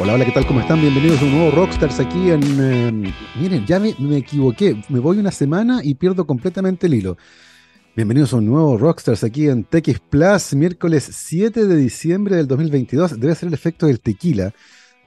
Hola, hola, ¿qué tal? ¿Cómo están? Bienvenidos a un nuevo Rockstars aquí en... eh, miren, ya me, me equivoqué. Me voy una semana y pierdo completamente el hilo. Bienvenidos a un nuevo Rockstars aquí en TX Plus, miércoles 7 de diciembre del 2022. Debe ser el efecto del tequila.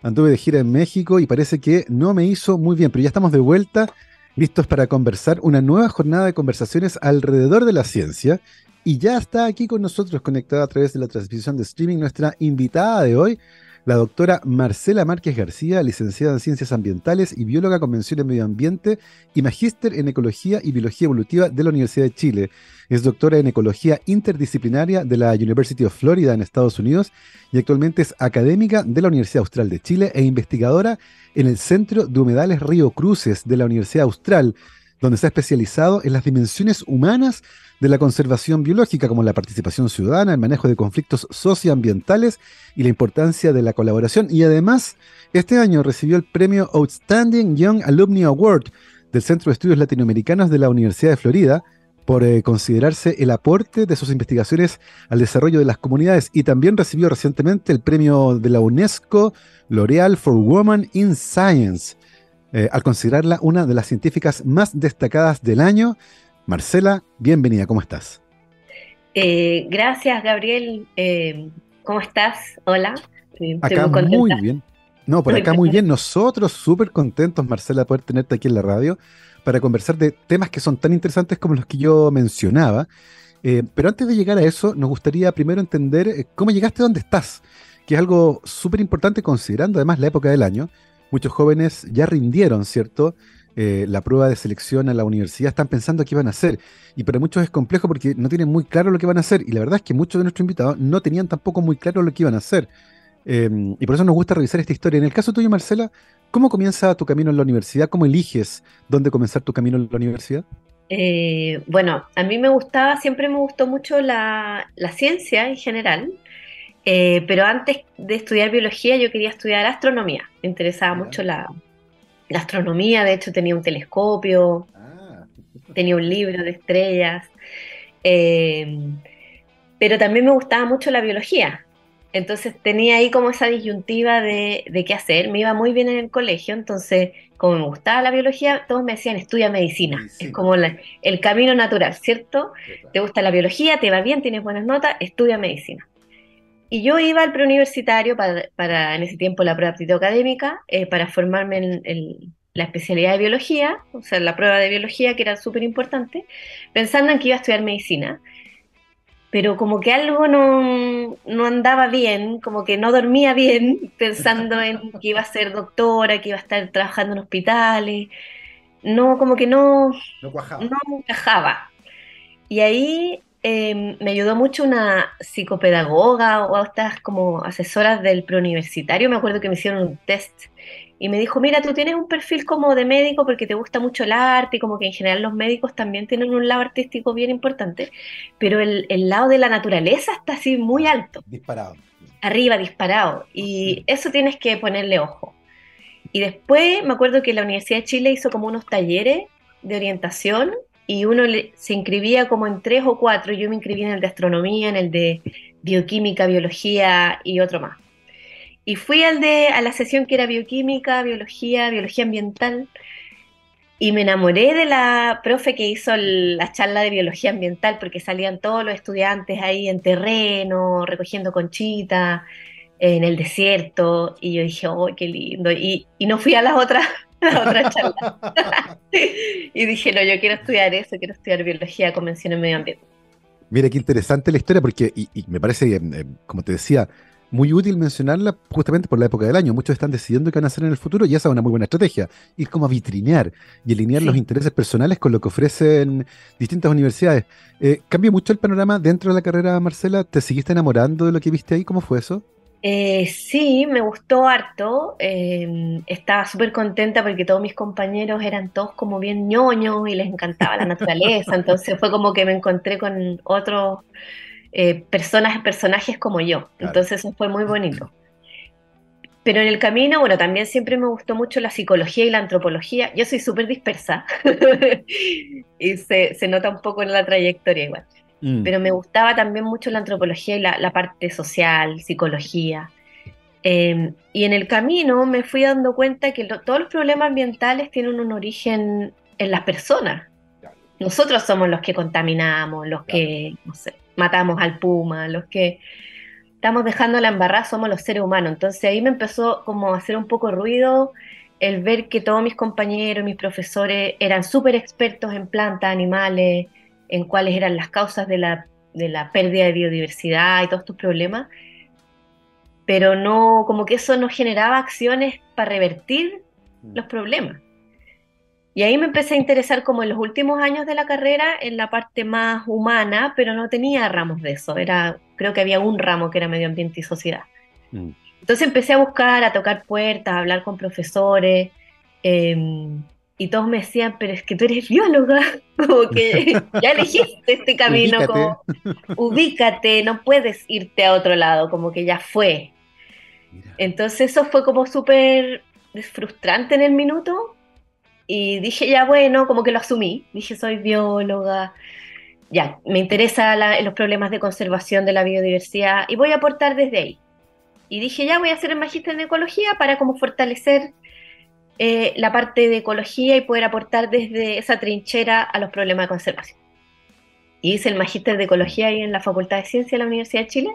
Anduve de gira en México y parece que no me hizo muy bien, pero ya estamos de vuelta, listos para conversar una nueva jornada de conversaciones alrededor de la ciencia. Y ya está aquí con nosotros, conectada a través de la transmisión de streaming, nuestra invitada de hoy, la doctora Marcela Márquez García, licenciada en Ciencias Ambientales y bióloga convención en Medio Ambiente y magíster en Ecología y Biología Evolutiva de la Universidad de Chile. Es doctora en Ecología Interdisciplinaria de la University of Florida en Estados Unidos y actualmente es académica de la Universidad Austral de Chile e investigadora en el Centro de Humedales Río Cruces de la Universidad Austral, donde se ha especializado en las dimensiones humanas de la conservación biológica, como la participación ciudadana, el manejo de conflictos socioambientales y la importancia de la colaboración. Y además, este año recibió el premio Outstanding Young Alumni Award del Centro de Estudios Latinoamericanos de la Universidad de Florida por eh, considerarse el aporte de sus investigaciones al desarrollo de las comunidades y también recibió recientemente el premio de la UNESCO L'Oreal for Women in Science, eh, al considerarla una de las científicas más destacadas del año. Marcela, bienvenida, ¿cómo estás? Eh, gracias, Gabriel. Eh, ¿Cómo estás? Hola. Estoy Acá muy muy bien. No, por acá muy bien. Nosotros súper contentos, Marcela, de poder tenerte aquí en la radio para conversar de temas que son tan interesantes como los que yo mencionaba. Eh, pero antes de llegar a eso, nos gustaría primero entender cómo llegaste a donde estás, que es algo súper importante considerando además la época del año. Muchos jóvenes ya rindieron, ¿cierto? Eh, la prueba de selección a la universidad, están pensando qué van a hacer. Y para muchos es complejo porque no tienen muy claro lo que van a hacer. Y la verdad es que muchos de nuestros invitados no tenían tampoco muy claro lo que iban a hacer. Eh, y por eso nos gusta revisar esta historia. En el caso tuyo, Marcela, ¿cómo comienza tu camino en la universidad? ¿Cómo eliges dónde comenzar tu camino en la universidad? Eh, bueno, a mí me gustaba, siempre me gustó mucho la, la ciencia en general, eh, pero antes de estudiar biología yo quería estudiar astronomía. Me interesaba mucho la, la astronomía, de hecho tenía un telescopio, Ah, tenía un libro de estrellas, eh, pero también me gustaba mucho la biología. Entonces tenía ahí como esa disyuntiva de, de qué hacer. Me iba muy bien en el colegio, entonces como me gustaba la biología, todos me decían estudia medicina. Medicina. Es como la- el camino natural, ¿cierto? Te gusta la biología, te va bien, tienes buenas notas, estudia medicina. Y yo iba al preuniversitario para, para en ese tiempo la prueba de aptitud académica, eh, para formarme en, en la especialidad de biología, o sea, la prueba de biología que era súper importante, pensando en que iba a estudiar medicina. Pero como que algo no, no andaba bien, como que no dormía bien, pensando en que iba a ser doctora, que iba a estar trabajando en hospitales. No, como que no, no cuajaba. no encajaba. Y ahí eh, me ayudó mucho una psicopedagoga o estas como asesoras del preuniversitario. Me acuerdo que me hicieron un test y me dijo, mira, tú tienes un perfil como de médico porque te gusta mucho el arte y como que en general los médicos también tienen un lado artístico bien importante, pero el, el lado de la naturaleza está así muy alto Disparado. arriba, disparado. Y eso tienes que ponerle ojo. Y después me acuerdo que la Universidad de Chile hizo como unos talleres de orientación y uno se inscribía como en tres o cuatro. Yo me inscribí en el de astronomía, en el de bioquímica, biología y otro más. Y fui al de, a la sesión que era bioquímica, biología, biología ambiental. Y me enamoré de la profe que hizo la charla de biología ambiental, porque salían todos los estudiantes ahí en terreno, recogiendo conchita, en el desierto, y yo dije, ¡oh, qué lindo! Y, y no fui a las otras, y dije, no, yo quiero estudiar eso, quiero estudiar biología, convención en medio ambiente. Mira qué interesante la historia, porque, y, y me parece, eh, eh, como te decía, muy útil mencionarla justamente por la época del año. Muchos están decidiendo qué van a hacer en el futuro y esa es una muy buena estrategia. Ir como a vitrinear y alinear Sí. los intereses personales con lo que ofrecen distintas universidades. Eh, ¿Cambió mucho el panorama dentro de la carrera, Marcela? ¿Te seguiste enamorando de lo que viste ahí? ¿Cómo fue eso? Eh, sí, me gustó harto. eh, estaba súper contenta porque todos mis compañeros eran todos como bien ñoños y les encantaba la naturaleza. Entonces fue como que me encontré con otros eh, personas, personajes como yo. Claro. Entonces eso fue muy bonito. Pero en el camino, bueno, también siempre me gustó mucho la psicología y la antropología. Yo soy súper dispersa y se, se nota un poco en la trayectoria igual. Mm. Pero me gustaba también mucho la antropología y la, la parte social, psicología. Em, y en el camino me fui dando cuenta que todos los problemas ambientales tienen un origen en las personas. Nosotros somos los que contaminamos, los que, no sé, matamos al puma, los que estamos dejando la embarrada, somos los seres humanos. Entonces ahí me empezó como a hacer un poco ruido el ver que todos mis compañeros, mis profesores eran súper expertos en plantas, animales, en cuáles eran las causas de la, de la pérdida de biodiversidad y todos estos problemas pero no, como que eso no generaba acciones para revertir mm. los problemas. Y ahí me empecé a interesar como en los últimos años de la carrera en la parte más humana, pero no tenía ramos de eso. Era, creo que había un ramo que era medio ambiente y sociedad. Mm. Entonces empecé a buscar, a tocar puertas, a hablar con profesores, em, y todos me decían, pero es que tú eres bióloga, como que ya elegiste este camino, ubícate. como ubícate, no puedes irte a otro lado, como que ya fue. Entonces eso fue como súper frustrante en el minuto y dije, ya bueno, como que lo asumí, dije, soy bióloga, ya, me interesan los problemas de conservación de la biodiversidad y voy a aportar desde ahí. Y dije, ya voy a hacer el magíster en ecología para como fortalecer eh, la parte de ecología y poder aportar desde esa trinchera a los problemas de conservación. Y hice el magíster de ecología ahí en la Facultad de Ciencia de la Universidad de Chile.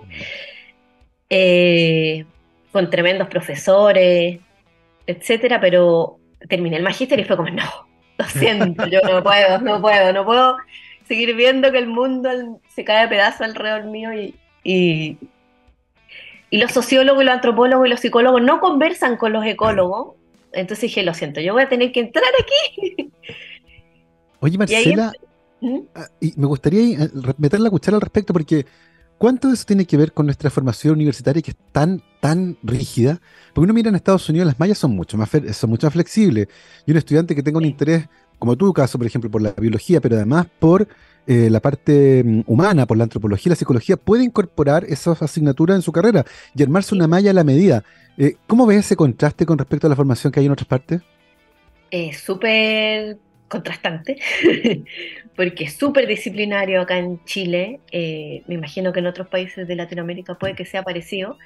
Eh, con tremendos profesores, etcétera, pero terminé el magíster y fue como, no, lo siento, yo no puedo, no puedo, no puedo seguir viendo que el mundo se cae a pedazos alrededor mío y, y, los sociólogos y los antropólogos y los psicólogos no conversan con los ecólogos. Entonces dije, lo siento, yo voy a tener que entrar aquí. Oye, Marcela, ¿Mm? ah, y me gustaría eh, meter la cuchara al respecto porque ¿Cuánto de eso tiene que ver con nuestra formación universitaria que es tan, tan rígida? Porque uno mira en Estados Unidos, las mallas son mucho más, son mucho más flexibles. Y un estudiante que tenga un interés, como tu caso, por ejemplo, por la biología, pero además por eh, la parte mm, humana, por la antropología la psicología, puede incorporar esas asignaturas en su carrera y armarse una malla a la medida. Eh, ¿Cómo ves ese contraste con respecto a la formación que hay en otras partes? Es súper contrastante, porque es súper disciplinario acá en Chile, eh, me imagino que en otros países de Latinoamérica puede que sea parecido,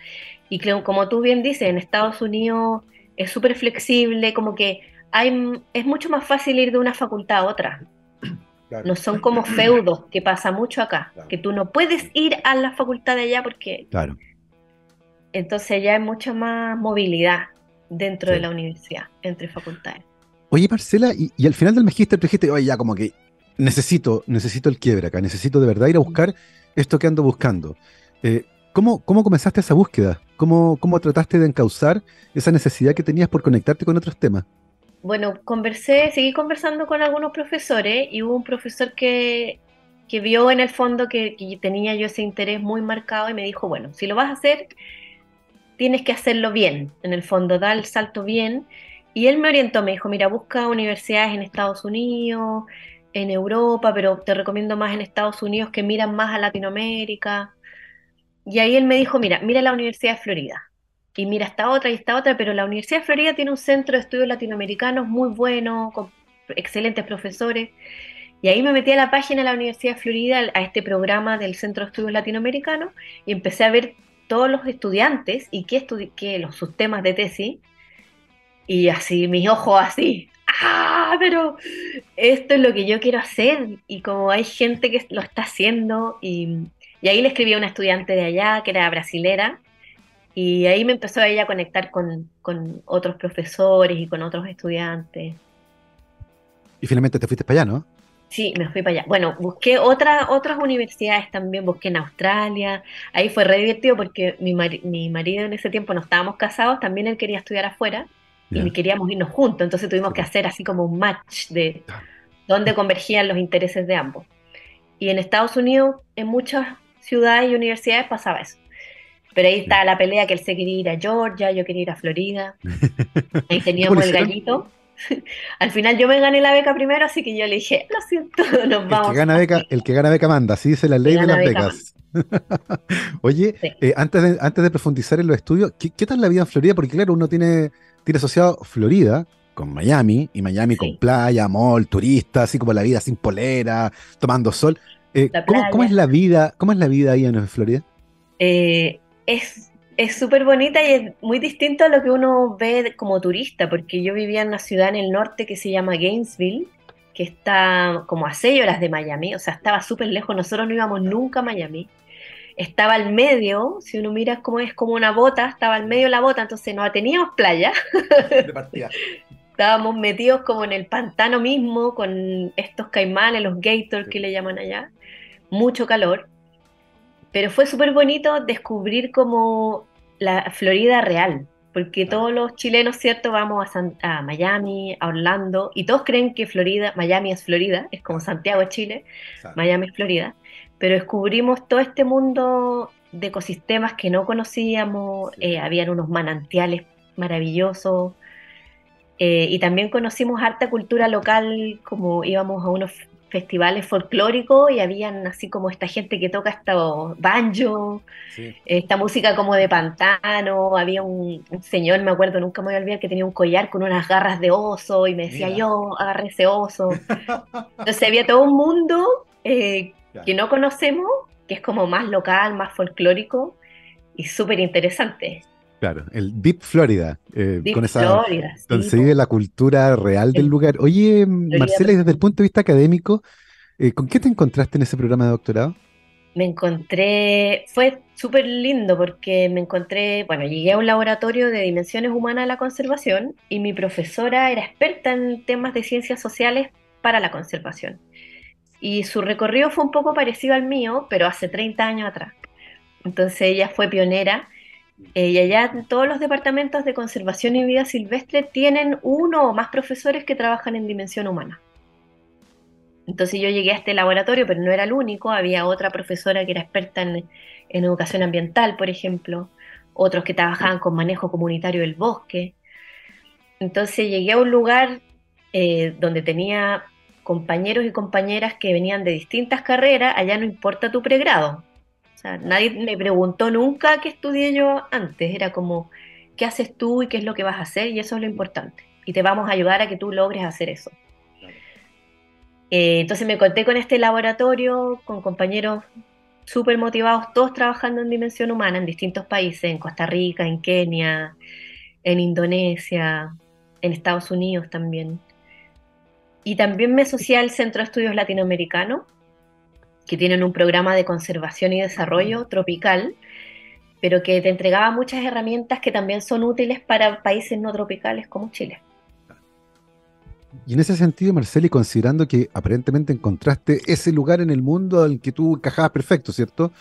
y creo, como tú bien dices, en Estados Unidos es súper flexible, como que hay, es mucho más fácil ir de una facultad a otra. No son como feudos, que pasa mucho acá, que tú no puedes ir a la facultad de allá porque... Claro. Entonces ya hay mucha más movilidad dentro de la universidad, entre facultades. Oye, Marcela, y, al final del magíster tú dijiste, oye, ya como que necesito, necesito el quiebre acá, necesito de verdad ir a buscar esto que ando buscando. Eh, ¿cómo, ¿Cómo comenzaste esa búsqueda? ¿Cómo, ¿Cómo trataste de encauzar esa necesidad que tenías por conectarte con otros temas? Bueno, conversé, seguí conversando con algunos profesores y hubo un profesor que, que vio en el fondo que, que, tenía yo ese interés muy marcado y me dijo, bueno, si lo vas a hacer, tienes que hacerlo bien, en el fondo, da el salto bien y él me orientó, me dijo, mira, busca universidades en Estados Unidos, en Europa, pero te recomiendo más en Estados Unidos que miran más a Latinoamérica. Y ahí él me dijo, mira, mira la Universidad de Florida. Y mira esta otra y esta otra, pero la Universidad de Florida tiene un centro de estudios latinoamericanos muy bueno, con excelentes profesores. Y ahí me metí a la página de la Universidad de Florida, a este programa del Centro de Estudios Latinoamericanos, y empecé a ver todos los estudiantes y qué, qué los, sus temas de tesis y así, mis ojos así, ¡ah! Pero esto es lo que yo quiero hacer. Y como hay gente que lo está haciendo, y, ahí le escribí a una estudiante de allá, que era brasilera, y ahí me empezó ella a conectar con, con otros profesores y con otros estudiantes. Y finalmente te fuiste para allá, ¿no? Sí, me fui para allá. Bueno, busqué otra, otras universidades también, busqué en Australia. Ahí fue re divertido porque mi, mi marido en ese tiempo no estábamos casados, también él quería estudiar afuera y queríamos irnos juntos, entonces tuvimos que hacer así como un match de dónde convergían los intereses de ambos. Y en Estados Unidos, en muchas ciudades y universidades pasaba eso. Pero ahí está la pelea que él se quería ir a Georgia, yo quería ir a Florida. Ahí teníamos el gallito. Al final yo me gané la beca primero, así que yo le dije, lo siento, nos vamos. El que gana beca, el que gana beca manda, así dice la ley de las becas. Oye, eh, antes, de, antes de profundizar en los estudios, ¿qué, ¿qué, tal la vida en Florida? Porque claro, uno tiene tiene asociado Florida con Miami, y Miami con playa, mall, turista, así como la vida sin polera, tomando sol. Eh, ¿cómo, es la vida, ¿Cómo es la vida ahí en Florida? Eh, es, es súper bonita y es muy distinto a lo que uno ve como turista, porque yo vivía en una ciudad en el norte que se llama Gainesville, que está como a seis horas de Miami, o sea, estaba súper lejos, nosotros no íbamos nunca a Miami. Estaba al medio, si uno mira cómo es como una bota, estaba al medio de la bota, entonces no teníamos playa. Estábamos metidos como en el pantano mismo, con estos caimanes, los gators que le llaman allá. Mucho calor. Pero fue súper bonito descubrir como la Florida real, porque todos los chilenos, ¿cierto? Vamos a, Miami, a Orlando, y todos creen que Florida, Miami es Florida, es como Santiago Chile, Miami es Florida, pero descubrimos todo este mundo de ecosistemas que no conocíamos, eh, habían unos manantiales maravillosos, eh, y también conocimos harta cultura local, como íbamos a unos festivales folclóricos y habían así como esta gente que toca estos banjo, esta música como de pantano, había un, señor, me acuerdo, nunca me voy a olvidar, que tenía un collar con unas garras de oso y me decía yo, agarré ese oso. Entonces había todo un mundo eh, que no conocemos, que es como más local, más folclórico y súper interesante. Claro, el Deep Florida. Eh, con esa, Florida. Donde se vive la cultura real del lugar. Oye, Marcela, desde el punto de vista académico, eh, ¿con qué te encontraste en ese programa de doctorado? Me encontré, fue súper lindo porque me encontré, bueno, llegué a un laboratorio de dimensiones humanas de la conservación y mi profesora era experta en temas de ciencias sociales para la conservación. Y su recorrido fue un poco parecido al mío, pero hace 30 años atrás. Entonces ella fue pionera eh, y allá todos los departamentos de conservación y vida silvestre tienen uno o más profesores que trabajan en dimensión humana. Entonces yo llegué a este laboratorio, pero no era el único, había otra profesora que era experta en, educación ambiental, por ejemplo, otros que trabajaban con manejo comunitario del bosque. Entonces llegué a un lugar eh, donde tenía compañeros y compañeras que venían de distintas carreras, allá no importa tu pregrado, o sea, nadie me preguntó nunca qué estudié yo antes, era como, ¿qué haces tú y qué es lo que vas a hacer? Y eso es lo importante. Y te vamos a ayudar a que tú logres hacer eso. Eh, entonces me conté con este laboratorio, con compañeros súper motivados, todos trabajando en dimensión humana en distintos países, en Costa Rica, en Kenia, en Indonesia, en Estados Unidos también. Y también me asocié al Centro de Estudios Latinoamericanos, que tienen un programa de conservación y desarrollo tropical, pero que te entregaba muchas herramientas que también son útiles para países no tropicales como Chile. Y en ese sentido, Marceli, considerando que aparentemente encontraste ese lugar en el mundo al que tú encajabas perfecto, ¿cierto?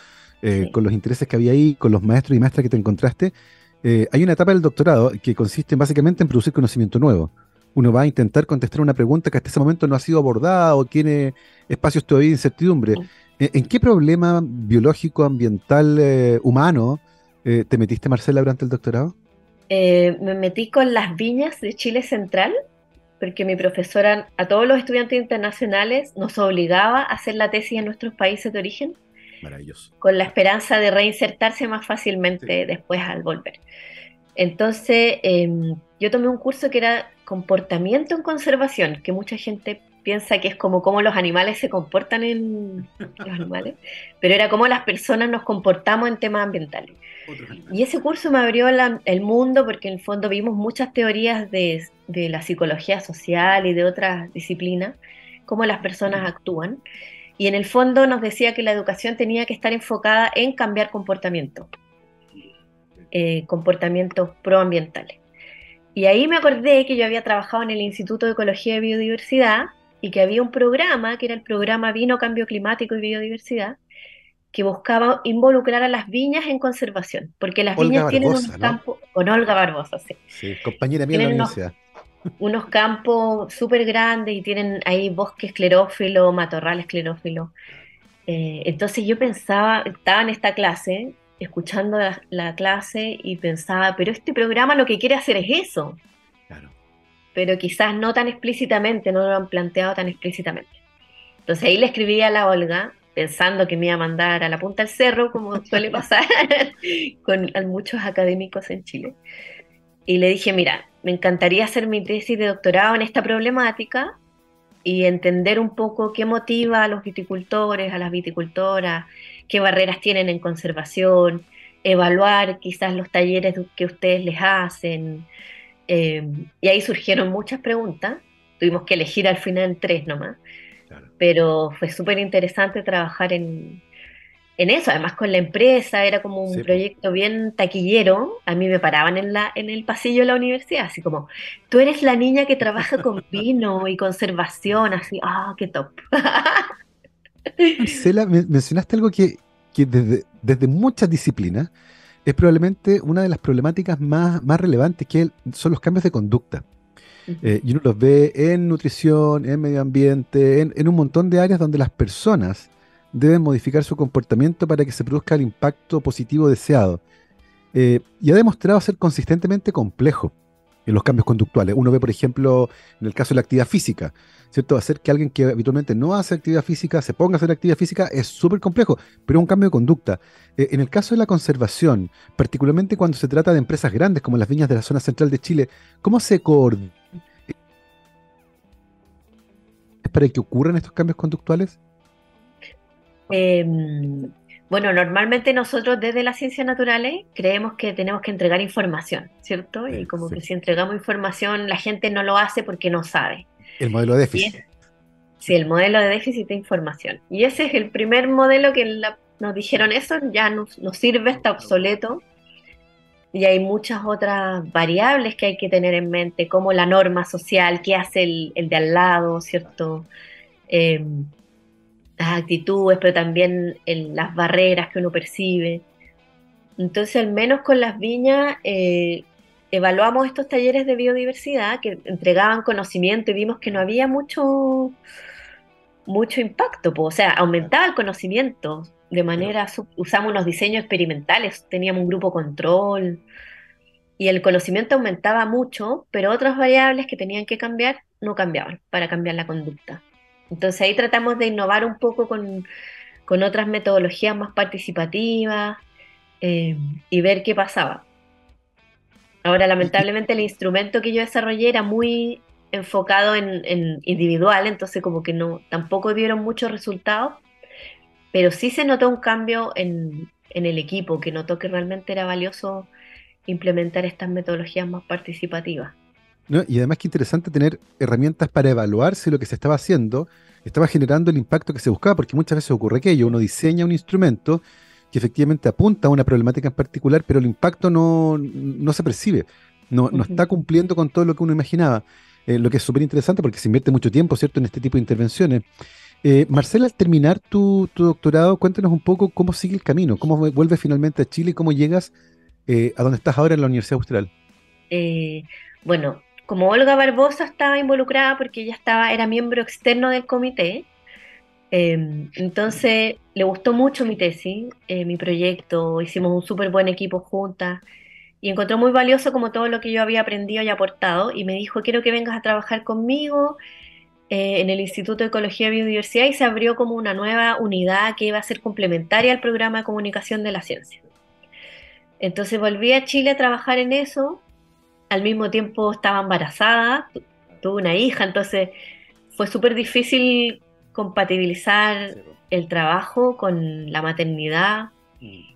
Eh, con los intereses que había ahí, con los maestros y maestras que te encontraste, eh, hay una etapa del doctorado que consiste básicamente en producir conocimiento nuevo. Uno va a intentar contestar una pregunta que hasta ese momento no ha sido abordada o tiene espacios todavía de incertidumbre. ¿En qué problema biológico, ambiental, eh, humano eh, te metiste, Marcela, durante el doctorado? Eh, me metí con las viñas de Chile Central, porque mi profesora a todos los estudiantes internacionales nos obligaba a hacer la tesis en nuestros países de origen. Maravilloso. Con la esperanza de reinsertarse más fácilmente después al volver. Entonces, em, yo tomé un curso que era comportamiento en conservación, que mucha gente piensa que es como cómo los animales se comportan en los animales, pero era cómo las personas nos comportamos en temas ambientales. Y ese curso me abrió el mundo porque en el fondo vimos muchas teorías de, de, la psicología social y de otras disciplinas, cómo las personas actúan. Y en el fondo nos decía que la educación tenía que estar enfocada en cambiar comportamiento, eh, comportamientos proambientales. Y ahí me acordé que yo había trabajado en el Instituto de Ecología y Biodiversidad y que había un programa, que era el programa Vino, Cambio Climático y Biodiversidad, que buscaba involucrar a las viñas en conservación, porque las viñas tienen un campo, con Olga Barbosa, sí. Sí, compañera mía en la universidad. Unos, campos súper grandes y tienen ahí bosque esclerófilo, matorral esclerófilo. Eh, entonces yo pensaba, estaba en esta clase, escuchando la, clase y pensaba, pero este programa lo que quiere hacer es eso pero quizás no tan explícitamente, no lo han planteado tan explícitamente. Entonces ahí le escribí a la Olga, pensando que me iba a mandar a la punta del cerro, como suele pasar con muchos académicos en Chile. Y le dije, mira, me encantaría hacer mi tesis de doctorado en esta problemática y entender un poco qué motiva a los viticultores, a las viticultoras, qué barreras tienen en conservación, evaluar quizás los talleres que ustedes les hacen. Eh, y ahí surgieron muchas preguntas. Tuvimos que elegir al final tres nomás. Pero fue súper interesante trabajar en, en eso, además con la empresa, era como un proyecto bien taquillero. A mí me paraban en, la, en el pasillo de la universidad, así como, tú eres la niña que trabaja con vino y conservación, así, ah, qué top. Marcela, mencionaste algo que, desde, desde, muchas disciplinas es probablemente una de las problemáticas más, más relevantes, que son los cambios de conducta. Eh, y uno los ve en nutrición, en medio ambiente, en, un montón de áreas donde las personas deben modificar su comportamiento para que se produzca el impacto positivo deseado. Eh, y ha demostrado ser consistentemente complejo en los cambios conductuales. Uno ve, por ejemplo, en el caso de la actividad física, ¿cierto? Hacer que alguien que habitualmente no hace actividad física se ponga a hacer actividad física es súper complejo, pero es un cambio de conducta. Eh, en el caso de la conservación, particularmente cuando se trata de empresas grandes como las viñas de la zona central de Chile, ¿cómo se coordina para que ocurran estos cambios conductuales? Em, bueno, normalmente nosotros desde las ciencias naturales creemos que tenemos que entregar información, ¿cierto? Y como que si entregamos información, la gente no lo hace porque no sabe. El modelo de déficit. sí, el modelo de déficit de información. Y ese es el primer modelo que nos dijeron eso, ya nos, sirve, está obsoleto. Y hay muchas otras variables que hay que tener en mente, como la norma social, qué hace el, de al lado, ¿cierto? Em, las actitudes, pero también las barreras que uno percibe. Entonces, al menos con las viñas, eh, evaluamos estos talleres de biodiversidad que entregaban conocimiento y vimos que no había mucho, mucho impacto, o sea, aumentaba el conocimiento de manera, usamos unos diseños experimentales, teníamos un grupo control y el conocimiento aumentaba mucho, pero otras variables que tenían que cambiar no cambiaban para cambiar la conducta. Entonces ahí tratamos de innovar un poco con, otras metodologías más participativas eh, y ver qué pasaba. Ahora, lamentablemente, el instrumento que yo desarrollé era muy enfocado en, individual, entonces como que no, tampoco dieron muchos resultados, pero sí se notó un cambio en, en el equipo, que notó que realmente era valioso implementar estas metodologías más participativas. Y además que interesante tener herramientas para evaluar si lo que se estaba haciendo estaba generando el impacto que se buscaba, porque muchas veces ocurre aquello, uno diseña un instrumento que efectivamente apunta a una problemática en particular, pero el impacto no, se percibe, no, no, está cumpliendo con todo lo que uno imaginaba, eh, lo que es súper interesante porque se invierte mucho tiempo, ¿cierto?, en este tipo de intervenciones. Eh, Marcela, al terminar tu, doctorado, cuéntanos un poco cómo sigue el camino, cómo vuelves finalmente a Chile y cómo llegas eh, a donde estás ahora en la Universidad Austral. bueno, como Olga Barbosa estaba involucrada porque ella estaba, era miembro externo del comité, em, entonces le gustó mucho mi tesis, eh, mi proyecto, hicimos un súper buen equipo juntas y encontró muy valioso como todo lo que yo había aprendido y aportado y me dijo, quiero que vengas a trabajar conmigo eh, en el Instituto de Ecología y Biodiversidad y se abrió como una nueva unidad que iba a ser complementaria al programa de comunicación de la ciencia. Entonces volví a Chile a trabajar en eso al mismo tiempo estaba embarazada, tuve una hija, entonces fue súper difícil compatibilizar el trabajo con la maternidad. Mm.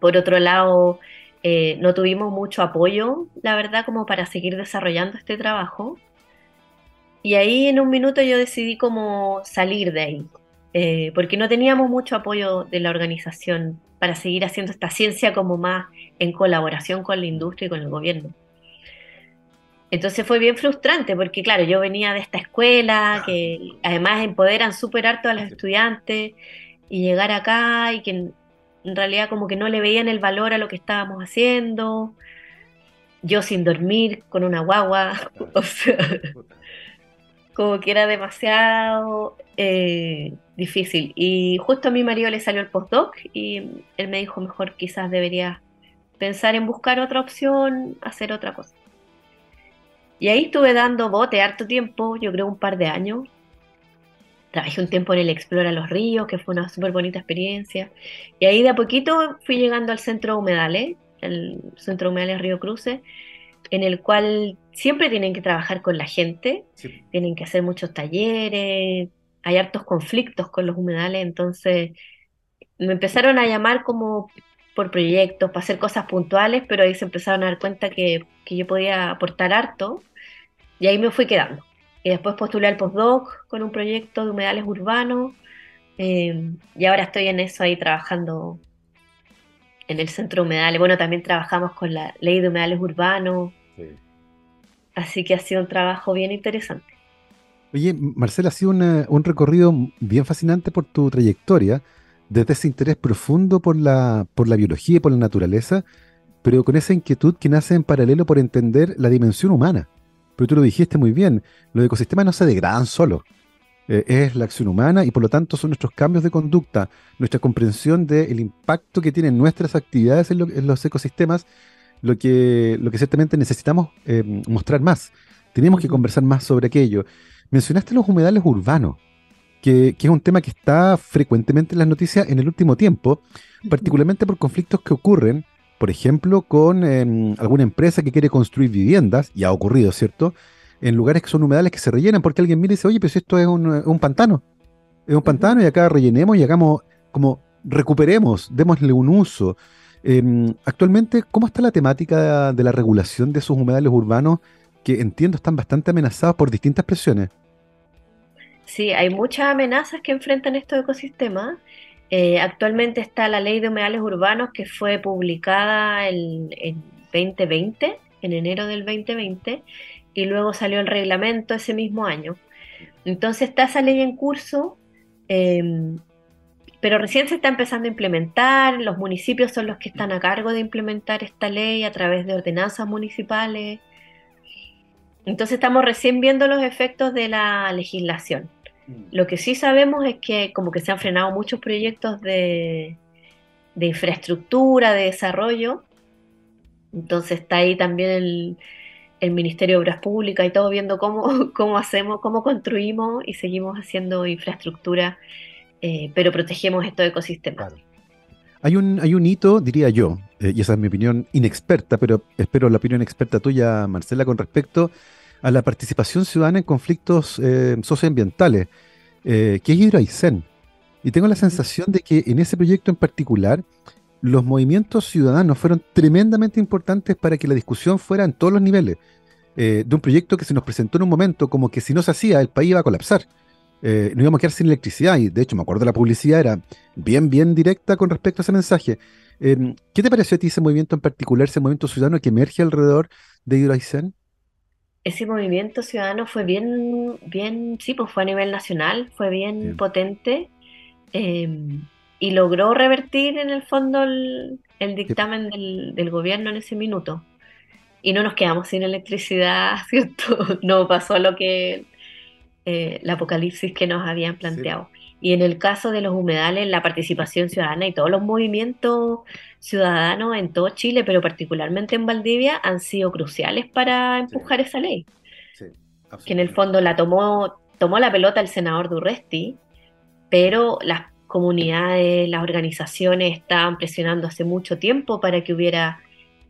Por otro lado, eh, no tuvimos mucho apoyo, la verdad, como para seguir desarrollando este trabajo. Y ahí en un minuto yo decidí como salir de ahí, eh, porque no teníamos mucho apoyo de la organización para seguir haciendo esta ciencia como más en colaboración con la industria y con el gobierno. Entonces fue bien frustrante porque, claro, yo venía de esta escuela que además empoderan súper harto a los estudiantes y llegar acá y que en, realidad como que no le veían el valor a lo que estábamos haciendo. Yo sin dormir, con una guagua, o sea, como que era demasiado eh, difícil. Y justo a mi marido le salió el postdoc y él me dijo, mejor quizás debería pensar en buscar otra opción, hacer otra cosa. Y ahí estuve dando bote harto tiempo, yo creo un par de años. Trabajé un tiempo en el Explora los Ríos, que fue una súper bonita experiencia. Y ahí de a poquito fui llegando al centro Humedales, el centro Humedales Río Cruce, en el cual siempre tienen que trabajar con la gente, tienen que hacer muchos talleres, hay hartos conflictos con los humedales, entonces me empezaron a llamar como por proyectos, para hacer cosas puntuales, pero ahí se empezaron a dar cuenta que, que yo podía aportar harto y ahí me fui quedando. Y después postulé al postdoc con un proyecto de humedales urbanos eh, y ahora estoy en eso ahí trabajando en el centro de humedales. Bueno, también trabajamos con la ley de humedales urbanos. Así que ha sido un trabajo bien interesante. Oye, Marcela, ha sido un recorrido bien fascinante por tu trayectoria, desde ese interés profundo por la, por la biología y por la naturaleza, pero con esa inquietud que nace en paralelo por entender la dimensión humana. Pero tú lo dijiste muy bien, los ecosistemas no se degradan solos. Eh, es la acción humana y por lo tanto son nuestros cambios de conducta, nuestra comprensión del impacto que tienen nuestras actividades en, los ecosistemas, lo que, lo que ciertamente necesitamos eh, mostrar más. Tenemos que conversar más sobre aquello. Mencionaste los humedales urbanos, que, es un tema que está frecuentemente en las noticias en el último tiempo, particularmente por conflictos que ocurren por ejemplo, con em, alguna empresa que quiere construir viviendas, y ha ocurrido, ¿cierto? En lugares que son humedales que se rellenan porque alguien mira y dice, oye, pues esto es un, pantano. Es un pantano y acá rellenemos y hagamos como recuperemos, démosle un uso. Em, actualmente, ¿cómo está la temática de la regulación de esos humedales urbanos que entiendo están bastante amenazados por distintas presiones? Sí, hay muchas amenazas que enfrentan estos ecosistemas eh, actualmente está la ley de humedales urbanos que fue publicada en, 2020, en enero del 2020, y luego salió el reglamento ese mismo año. Entonces está esa ley en curso, em, pero recién se está empezando a implementar, los municipios son los que están a cargo de implementar esta ley a través de ordenanzas municipales. Entonces estamos recién viendo los efectos de la legislación. Mm. Lo que sí sabemos es que como que se han frenado muchos proyectos de, infraestructura, de desarrollo. Entonces está ahí también el, Ministerio de Obras Públicas y todo viendo cómo, cómo hacemos, cómo construimos y seguimos haciendo infraestructura, eh, pero protegemos estos ecosistemas. Hay un, hay un hito, diría yo, eh, y esa es mi opinión inexperta, pero espero la opinión experta tuya, Marcela, con respecto a la participación ciudadana en conflictos eh, socioambientales, eh, que es Hidroaicén. Y tengo la sensación de que en ese proyecto en particular, los movimientos ciudadanos fueron tremendamente importantes para que la discusión fuera en todos los niveles. Eh, de un proyecto que se nos presentó en un momento como que si no se hacía, el país iba a colapsar. Eh, no íbamos a quedar sin electricidad. Y de hecho, me acuerdo la publicidad era bien, bien directa con respecto a ese mensaje. ¿Qué te pareció a ti ese movimiento en particular, ese movimiento ciudadano que emerge alrededor de Hidroaicén? Ese movimiento ciudadano fue bien, bien, sí, pues fue a nivel nacional, fue bien, potente em, y logró revertir en el fondo el, dictamen del, gobierno en ese minuto. Y no nos quedamos sin electricidad, ¿cierto? No pasó lo que eh, el apocalipsis que nos habían planteado. Y en el caso de los humedales, la participación ciudadana y todos los movimientos ciudadanos en todo Chile, pero particularmente en Valdivia, han sido cruciales para empujar esa ley. que en el fondo la tomó, tomó la pelota el senador Durresti, pero las comunidades, las organizaciones estaban presionando hace mucho tiempo para que hubiera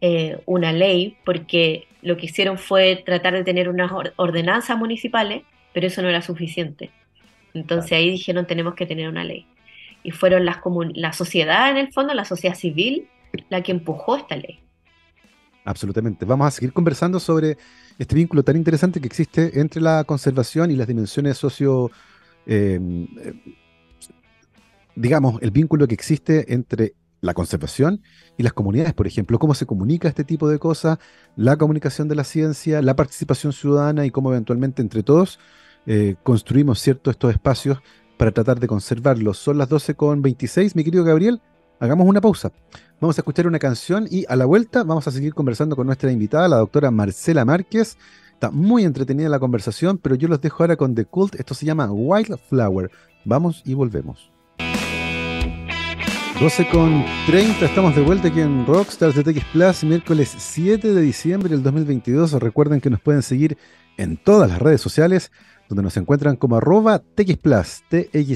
eh, una ley, porque lo que hicieron fue tratar de tener unas ordenanzas municipales, pero eso no era suficiente. Entonces ahí dijeron tenemos que tener una ley. Y fueron las la sociedad en el fondo, la sociedad civil, la que empujó esta ley. Absolutamente. Vamos a seguir conversando sobre este vínculo tan interesante que existe entre la conservación y las dimensiones socio... Em, digamos, el vínculo que existe entre la conservación y las comunidades, por ejemplo, cómo se comunica este tipo de cosas, la comunicación de la ciencia, la participación ciudadana y cómo eventualmente entre todos eh, construimos cierto estos espacios para tratar de conservarlos. Son las 12 con 26, mi querido Gabriel. Hagamos una pausa. Vamos a escuchar una canción y a la vuelta vamos a seguir conversando con nuestra invitada, la doctora Marcela Márquez. Está muy entretenida la conversación, pero yo los dejo ahora con The Cult. Esto se llama Wildflower. Vamos y volvemos. 12 con 30, estamos de vuelta aquí en Rockstars de TX Plus, miércoles 7 de diciembre del 2022. Recuerden que nos pueden seguir en todas las redes sociales donde nos encuentran como arroba TXPlus, T-X-S-P-L-U-S.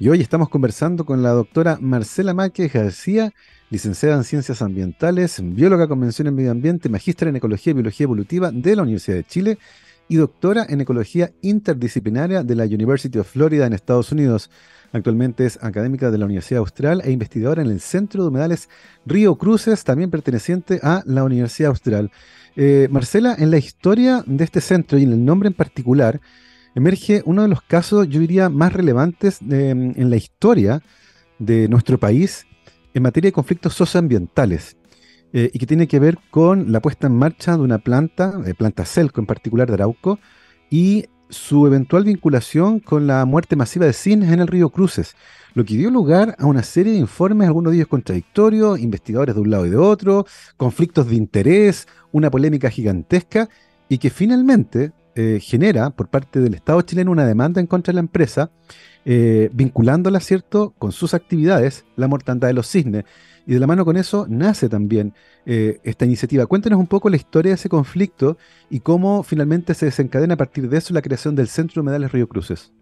Y hoy estamos conversando con la doctora Marcela Márquez García, licenciada en Ciencias Ambientales, bióloga convención en Medio Ambiente, magíster en Ecología y Biología Evolutiva de la Universidad de Chile y doctora en Ecología Interdisciplinaria de la University of Florida en Estados Unidos. Actualmente es académica de la Universidad Austral e investigadora en el Centro de Humedales Río Cruces, también perteneciente a la Universidad Austral. Eh, Marcela, en la historia de este centro y en el nombre en particular, emerge uno de los casos, yo diría, más relevantes en la historia de nuestro país en materia de conflictos socioambientales. Eh, y que tiene que ver con la puesta en marcha de una planta, de planta Celco en particular de Arauco, y su eventual vinculación con la muerte masiva de cines en el río Cruces, lo que dio lugar a una serie de informes, algunos de ellos contradictorios, investigadores de un lado y de otro, conflictos de interés, una polémica gigantesca, y que finalmente eh, genera por parte del Estado chileno una demanda en contra de la empresa, eh, vinculándola, ¿cierto?, con sus actividades, la mortandad de los cisnes. Y de la mano con eso nace también eh, esta iniciativa. Cuéntanos un poco la historia de ese conflicto y cómo finalmente se desencadena a partir de eso la creación del Centro de Humedales Río Cruces.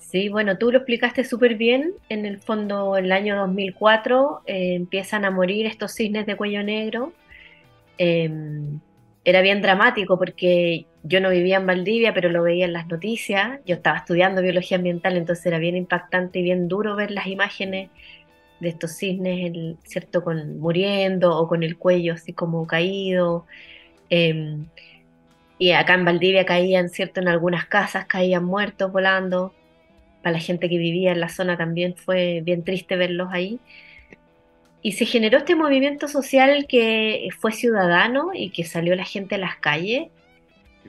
Sí, bueno, tú lo explicaste súper bien. En el fondo, en el año 2004 eh, empiezan a morir estos cisnes de cuello negro. Em, era bien dramático porque yo no vivía en Valdivia, pero lo veía en las noticias. Yo estaba estudiando biología ambiental, entonces era bien impactante y bien duro ver las imágenes de estos cisnes, ¿cierto? Con, muriendo o con el cuello así como caído. Em, y acá en Valdivia caían, ¿cierto? En algunas casas caían muertos volando. Para la gente que vivía en la zona también fue bien triste verlos ahí. Y se generó este movimiento social que fue ciudadano y que salió la gente a las calles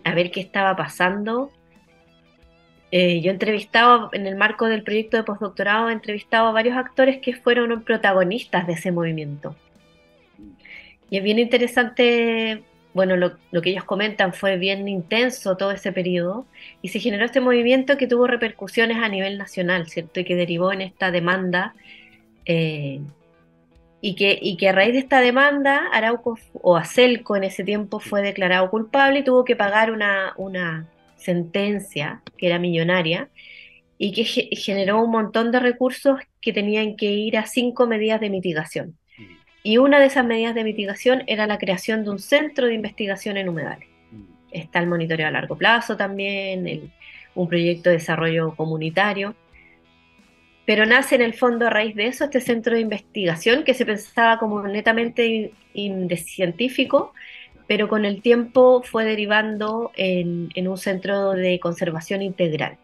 a ver qué estaba pasando eh, yo he entrevistado, en el marco del proyecto de postdoctorado, he entrevistado a varios actores que fueron protagonistas de ese movimiento. Y es bien interesante, bueno, lo, que ellos comentan fue bien intenso todo ese periodo y se generó este movimiento que tuvo repercusiones a nivel nacional, ¿cierto? Y que derivó en esta demanda. Eh, y que, y que a raíz de esta demanda, Arauco o Acelco en ese tiempo fue declarado culpable y tuvo que pagar una, una sentencia que era millonaria y que generó un montón de recursos que tenían que ir a cinco medidas de mitigación. Y una de esas medidas de mitigación era la creación de un centro de investigación en humedales. Mm. Está el monitoreo a largo plazo también, un proyecto de desarrollo comunitario. Pero nace en el fondo a raíz de eso este centro de investigación que se pensaba como netamente científico, pero con el tiempo fue derivando en, un centro de conservación integral.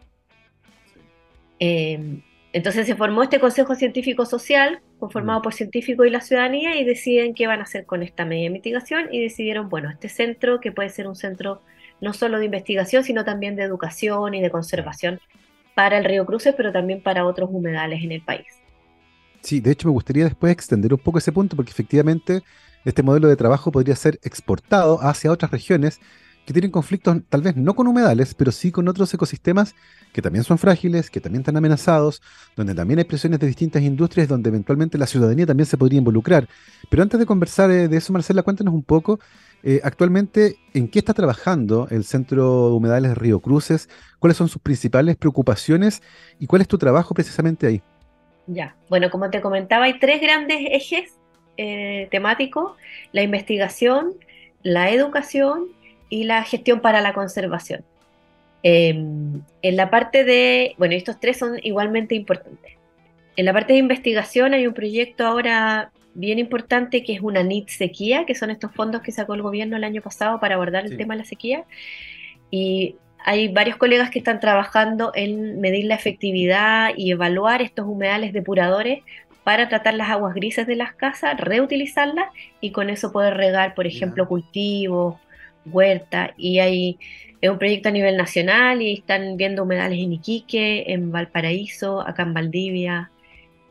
Em, entonces se formó este Consejo Científico Social, conformado mm. por científicos y la ciudadanía, y deciden qué van a hacer con esta medida de mitigación, y decidieron, bueno, este centro, que puede ser un centro no solo de investigación, sino también de educación y de conservación para el río Cruces, pero también para otros humedales en el país. Sí, de hecho me gustaría después extender un poco ese punto, porque efectivamente este modelo de trabajo podría ser exportado hacia otras regiones que tienen conflictos tal vez no con humedales, pero sí con otros ecosistemas que también son frágiles, que también están amenazados, donde también hay presiones de distintas industrias, donde eventualmente la ciudadanía también se podría involucrar. Pero antes de conversar eh, de eso, Marcela, cuéntanos un poco eh, actualmente en qué está trabajando el Centro de Humedales de Río Cruces, cuáles son sus principales preocupaciones y cuál es tu trabajo precisamente ahí. Ya, bueno, como te comentaba, hay tres grandes ejes eh, temático, la investigación, la educación y la gestión para la conservación. Em, en la parte de, bueno, estos tres son igualmente importantes. En la parte de investigación hay un proyecto ahora bien importante que es una NIT sequía, que son estos fondos que sacó el gobierno el año pasado para abordar el tema de la sequía. Y hay varios colegas que están trabajando en medir la efectividad y evaluar estos humedales depuradores para tratar las aguas grises de las casas, reutilizarlas y con eso poder regar, por ejemplo, cultivos, huerta. Y hay es un proyecto a nivel nacional y están viendo humedales en Iquique, en Valparaíso, acá en Valdivia.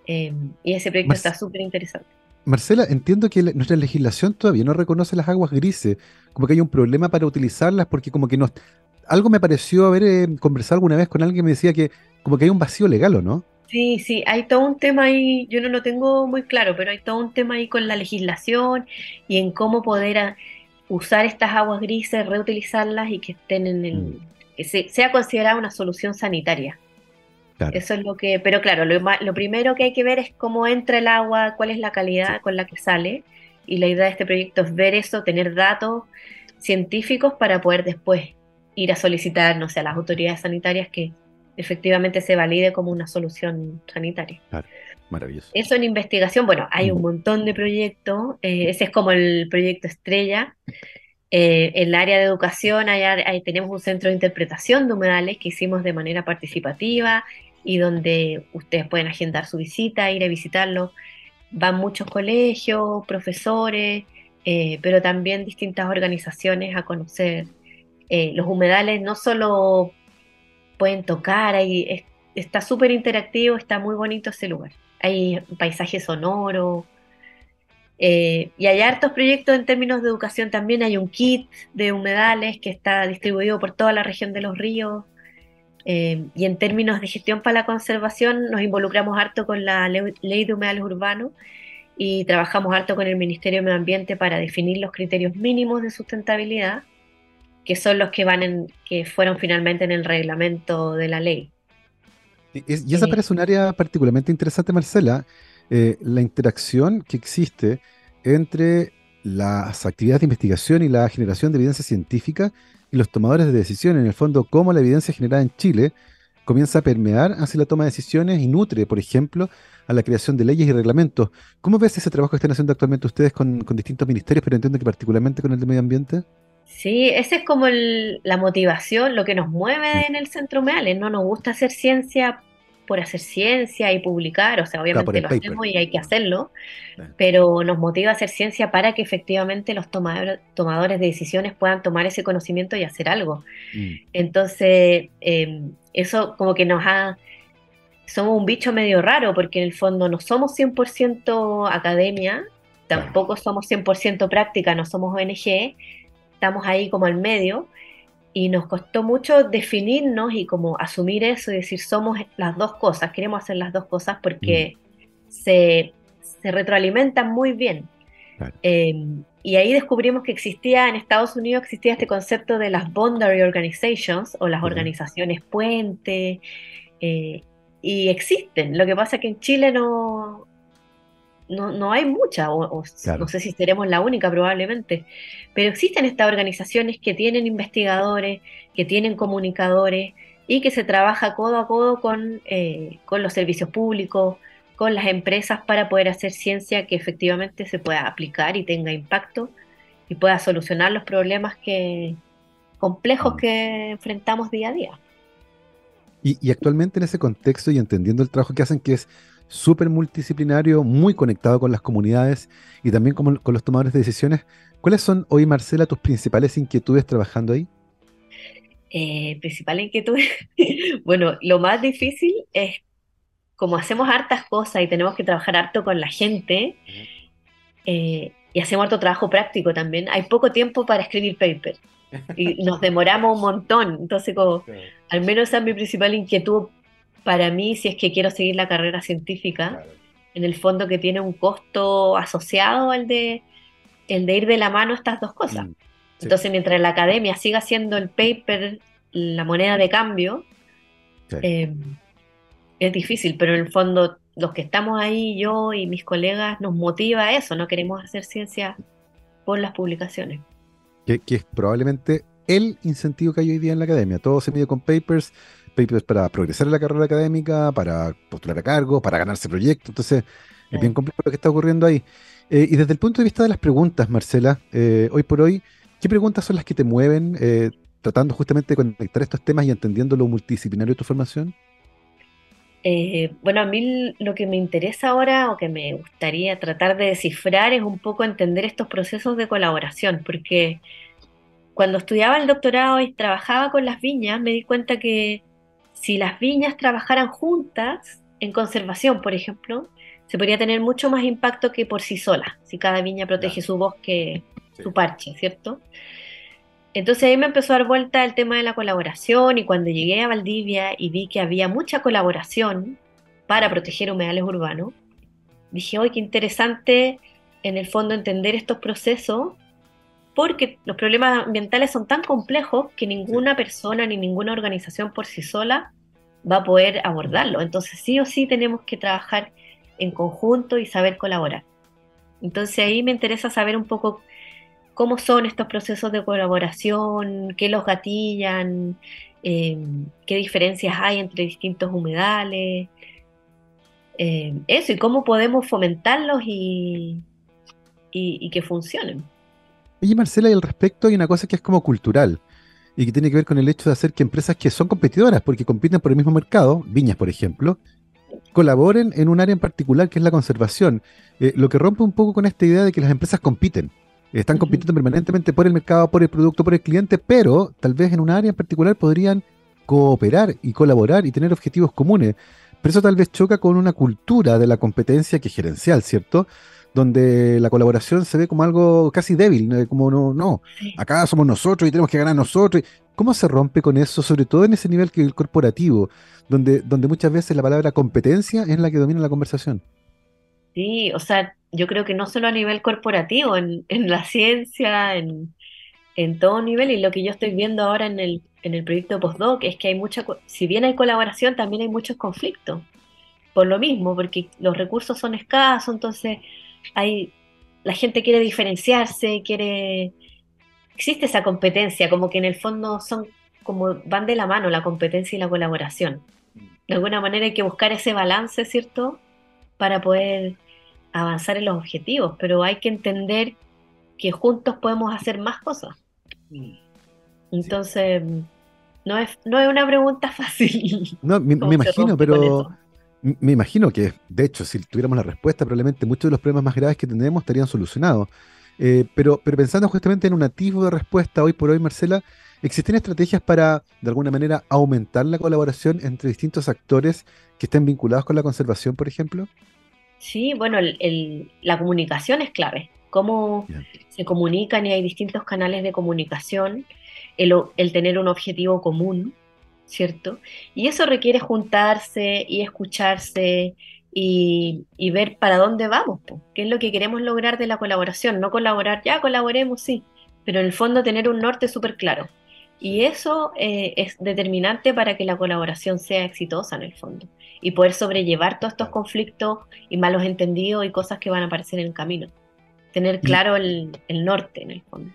Em, y ese proyecto está súper interesante. Marcela, entiendo que nuestra legislación todavía no reconoce las aguas grises, como que hay un problema para utilizarlas porque como que no... Algo me pareció haber eh, conversado alguna vez con alguien que me decía que como que hay un vacío legal, ¿o no? Sí, sí, hay todo un tema ahí, yo no lo tengo muy claro, pero hay todo un tema ahí con la legislación y en cómo poder usar estas aguas grises, reutilizarlas y que estén en el, mm. que sea considerada una solución sanitaria. Eso es lo que, pero claro, lo, lo, primero que hay que ver es cómo entra el agua, cuál es la calidad con la que sale. Y la idea de este proyecto es ver eso, tener datos científicos para poder después ir a solicitar, no sé, a las autoridades sanitarias que efectivamente se valide como una solución sanitaria. Claro, maravilloso. Eso en investigación, bueno, hay un montón de proyectos, eh, ese es como el proyecto estrella. Eh, en el área de educación ahí tenemos un centro de interpretación de humedales que hicimos de manera participativa y donde ustedes pueden agendar su visita, ir a visitarlo. Van muchos colegios, profesores, eh, pero también distintas organizaciones a conocer. los humedales no solo pueden tocar, ahí está súper interactivo, está muy bonito ese lugar. Hay paisaje sonoro. Eh, y hay hartos proyectos en términos de educación también. Hay un kit de humedales que está distribuido por toda la región de los ríos. Eh, y en términos de gestión para la conservación, nos involucramos harto con la ley de humedales urbanos y trabajamos harto con el Ministerio de Medio Ambiente para definir los criterios mínimos de sustentabilidad que son los que van en, que fueron finalmente en el reglamento de la ley. Y, esa parece un área particularmente interesante, Marcela, eh, la interacción que existe entre las actividades de investigación y la generación de evidencia científica y los tomadores de decisiones. En el fondo, cómo la evidencia generada en Chile comienza a permear hacia la toma de decisiones y nutre, por ejemplo, a la creación de leyes y reglamentos. ¿Cómo ves ese trabajo que están haciendo actualmente ustedes con, con distintos ministerios, pero entiendo que particularmente con el de medio ambiente? Sí, esa es como la motivación, lo que nos mueve en el Centro Meales. No nos gusta hacer ciencia por hacer ciencia y publicar, o sea, obviamente lo hacemos y hay que hacerlo, pero nos motiva a hacer ciencia para que efectivamente los tomadores de decisiones puedan tomar ese conocimiento y hacer algo. Mm. Entonces, em, eso como que nos ha... Somos un bicho medio raro porque en el fondo no somos 100% academia, tampoco somos 100% práctica, no somos ONG, estamos ahí como al medio y nos costó mucho definirnos y como asumir eso y decir somos las dos cosas, queremos hacer las dos cosas porque mm. se, retroalimentan muy bien. Em, y ahí descubrimos que existía en Estados Unidos existía este concepto de las boundary organizations o las organizaciones puente eh, y existen. Lo que pasa es que en Chile no, no, no hay mucha, o, no sé si seremos la única probablemente, pero existen estas organizaciones que tienen investigadores, que tienen comunicadores y que se trabaja codo a codo con, eh, con los servicios públicos, con las empresas para poder hacer ciencia que efectivamente se pueda aplicar y tenga impacto y pueda solucionar los problemas que, complejos mm. que enfrentamos día a día. Y, y actualmente en ese contexto y entendiendo el trabajo que hacen, que es súper multidisciplinario, muy conectado con las comunidades y también con, los tomadores de decisiones. ¿Cuáles son hoy, Marcela, tus principales inquietudes trabajando ahí? Eh, principal inquietud, bueno, lo más difícil es como hacemos hartas cosas y tenemos que trabajar harto con la gente eh, y hacemos harto trabajo práctico también, hay poco tiempo para escribir paper y nos demoramos un montón. Entonces, como, al menos esa es mi principal inquietud para mí, si es que quiero seguir la carrera científica, en el fondo que tiene un costo asociado al de, el de ir de la mano estas dos cosas. Mm, Entonces, mientras la academia siga siendo el paper la moneda de cambio, eh, es difícil, pero en el fondo los que estamos ahí, yo y mis colegas, nos motiva eso, no queremos hacer ciencia por las publicaciones. Que, que es probablemente el incentivo que hay hoy día en la academia. Todo se mide con papers, papers para progresar en la carrera académica, para postular a cargo, para ganarse proyectos. Entonces, es bien complejo lo que está ocurriendo ahí. Eh, y desde el punto de vista de las preguntas, Marcela, eh, hoy por hoy, ¿qué preguntas son las que te mueven eh, tratando justamente de conectar estos temas y entendiendo lo multidisciplinario de tu formación? bueno, a mí lo que me interesa ahora o que me gustaría tratar de descifrar es un poco entender estos procesos de colaboración, porque cuando estudiaba el doctorado y trabajaba con las viñas, me di cuenta que si las viñas trabajaran juntas en conservación, por ejemplo, se podría tener mucho más impacto que por sí sola, si cada viña protege su bosque, su parche, ¿cierto? Entonces ahí me empezó a dar vuelta el tema de la colaboración y cuando llegué a Valdivia y vi que había mucha colaboración para proteger humedales urbanos, dije, hoy qué interesante en el fondo entender estos procesos porque los problemas ambientales son tan complejos que ninguna persona ni ninguna organización por sí sola va a poder abordarlo. Entonces sí o sí tenemos que trabajar en conjunto y saber colaborar. Entonces ahí me interesa saber un poco cómo son estos procesos de colaboración, qué los gatillan, eh, qué diferencias hay entre distintos humedales, eh, eso, y cómo podemos fomentarlos y, y, que funcionen. Oye, Marcela, y al respecto hay una cosa que es como cultural y que tiene que ver con el hecho de hacer que empresas que son competidoras, porque compiten por el mismo mercado, viñas por ejemplo, colaboren en un área en particular que es la conservación, eh, lo que rompe un poco con esta idea de que las empresas compiten. Están compitiendo permanentemente por el mercado, por el producto, por el cliente, pero tal vez en un área en particular podrían cooperar y colaborar y tener objetivos comunes. Pero eso tal vez choca con una cultura de la competencia que es gerencial, ¿cierto? Donde la colaboración se ve como algo casi débil, como no, no, acá somos nosotros y tenemos que ganar nosotros. ¿Cómo se rompe con eso, sobre todo en ese nivel que el corporativo, donde, donde muchas veces la palabra competencia es la que domina la conversación? Sí, o sea, yo creo que no solo a nivel corporativo, en, en la ciencia, en, en todo nivel, y lo que yo estoy viendo ahora en el, en el proyecto postdoc es que hay mucha, si bien hay colaboración, también hay muchos conflictos. Por lo mismo, porque los recursos son escasos, entonces hay, la gente quiere diferenciarse, quiere, existe esa competencia, como que en el fondo son como van de la mano la competencia y la colaboración. De alguna manera hay que buscar ese balance, ¿cierto? Para poder avanzar en los objetivos, pero hay que entender que juntos podemos hacer más cosas. Mm. Entonces, no es, no es una pregunta fácil. No, me, imagino, pero me imagino que, de hecho, si tuviéramos la respuesta, probablemente muchos de los problemas más graves que tenemos estarían solucionados. Eh, pero, pero pensando justamente en un atisbo de respuesta hoy por hoy, Marcela, ¿existen estrategias para, de alguna manera, aumentar la colaboración entre distintos actores que estén vinculados con la conservación, por ejemplo? Sí, bueno, la comunicación es clave. Cómo se comunican y hay distintos canales de comunicación el, tener un objetivo común, ¿cierto? Y eso requiere juntarse y escucharse y, ver para dónde vamos, qué es lo que queremos lograr de la colaboración. No colaborar, ya colaboremos, sí, pero en el fondo tener un norte súper claro. Y eso eh, es determinante para que la colaboración sea exitosa en el fondo y poder sobrellevar todos estos conflictos y malos entendidos y cosas que van a aparecer en el camino. Tener claro el norte en el fondo.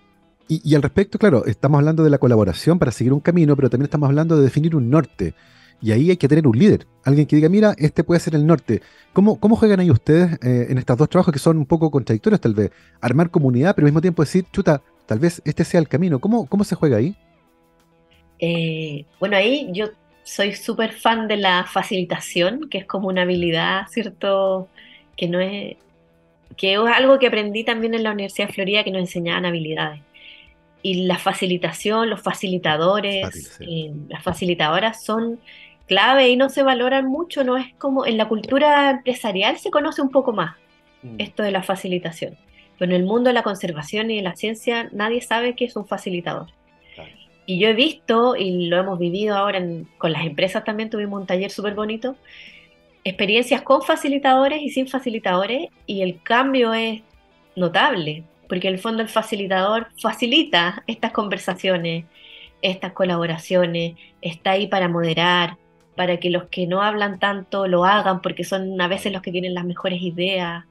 Y, al respecto, claro, estamos hablando de la colaboración para seguir un camino, pero también estamos hablando de definir un norte. Y ahí hay que tener un líder, alguien que diga, mira, este puede ser el norte. ¿Cómo, cómo juegan ahí ustedes eh, en estos dos trabajos que son un poco contradictorios tal vez? Armar comunidad, pero al mismo tiempo decir, chuta, tal vez este sea el camino. ¿Cómo, cómo se juega ahí? Eh, bueno, ahí yo soy súper fan de la facilitación, que es como una habilidad, ¿cierto? Que no es, que es algo que aprendí también en la Universidad de Florida, que nos enseñaban habilidades y la facilitación, los facilitadores, eh, las facilitadoras son clave y no se valoran mucho, no es como en la cultura empresarial se conoce un poco más mm. esto de la facilitación, pero en el mundo de la conservación y de la ciencia nadie sabe qué es un facilitador. Y yo he visto, y lo hemos vivido ahora con las empresas también, tuvimos un taller súper bonito, experiencias con facilitadores y sin facilitadores, y el cambio es notable porque en el fondo el facilitador facilita estas conversaciones, estas colaboraciones, está ahí para moderar, para que los que no hablan tanto lo hagan, porque son a veces los que tienen las mejores ideas,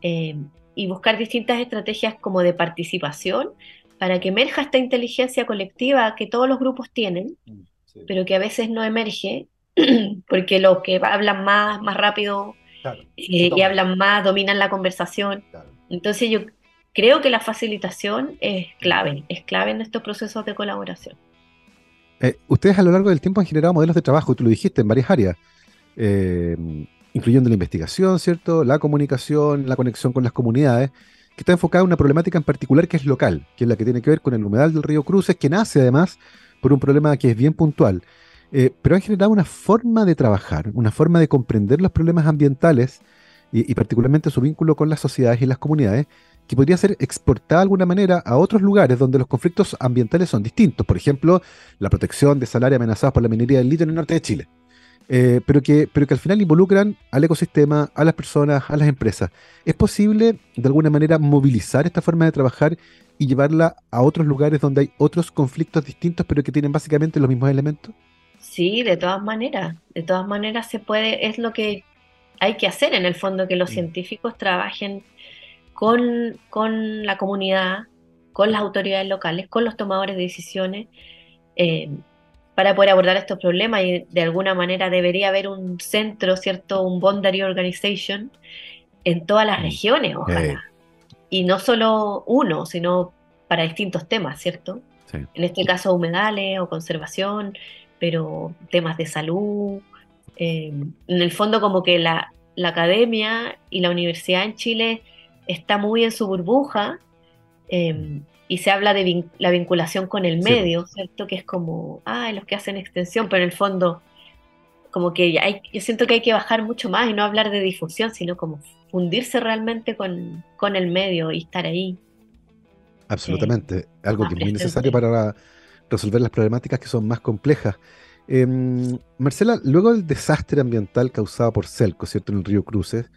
eh, y buscar distintas estrategias como de participación para que emerja esta inteligencia colectiva que todos los grupos tienen, mm, pero que a veces no emerge, porque los que hablan más, más rápido eh, y hablan más dominan la conversación. Entonces yo creo que la facilitación es clave, es clave en estos procesos de colaboración. Eh, ustedes a lo largo del tiempo han generado modelos de trabajo, tú lo dijiste, en varias áreas, eh, incluyendo la investigación, ¿cierto? La comunicación, la conexión con las comunidades, que está enfocada en una problemática en particular que es local, que es la que tiene que ver con el humedal del río Cruces, que nace además por un problema que es bien puntual. Eh, pero han generado una forma de trabajar, una forma de comprender los problemas ambientales y, y particularmente su vínculo con las sociedades y las comunidades, que podría ser exportada de alguna manera a otros lugares donde los conflictos ambientales son distintos. Por ejemplo, la protección de salarios amenazados por la minería del litio en el norte de Chile. Eh, pero, que, pero que al final involucran al ecosistema, a las personas, a las empresas. ¿Es posible de alguna manera movilizar esta forma de trabajar y llevarla a otros lugares donde hay otros conflictos distintos, pero que tienen básicamente los mismos elementos? Sí, de todas maneras. De todas maneras se puede, es lo que hay que hacer en el fondo, que los científicos trabajen con, la comunidad, con las autoridades locales, con los tomadores de decisiones, eh, para poder abordar estos problemas y de alguna manera debería haber un centro, ¿cierto? Un boundary organization en todas las mm. regiones, ojalá. Y no solo uno, sino para distintos temas, ¿cierto? En este caso humedales o conservación, pero temas de salud. Eh, en el fondo como que la, la, academia y la universidad en Chile está muy en su burbuja eh, y se habla de la vinculación con el medio, ¿cierto? Que es como, ah, los que hacen extensión, pero en el fondo, como que hay, yo siento que hay que bajar mucho más y no hablar de difusión, sino como fundirse realmente con, con el medio y estar ahí. Absolutamente, algo que es muy necesario para resolver las problemáticas que son más complejas. Em, Marcela, luego del desastre ambiental causado por Celco, ¿cierto? En el río Cruces,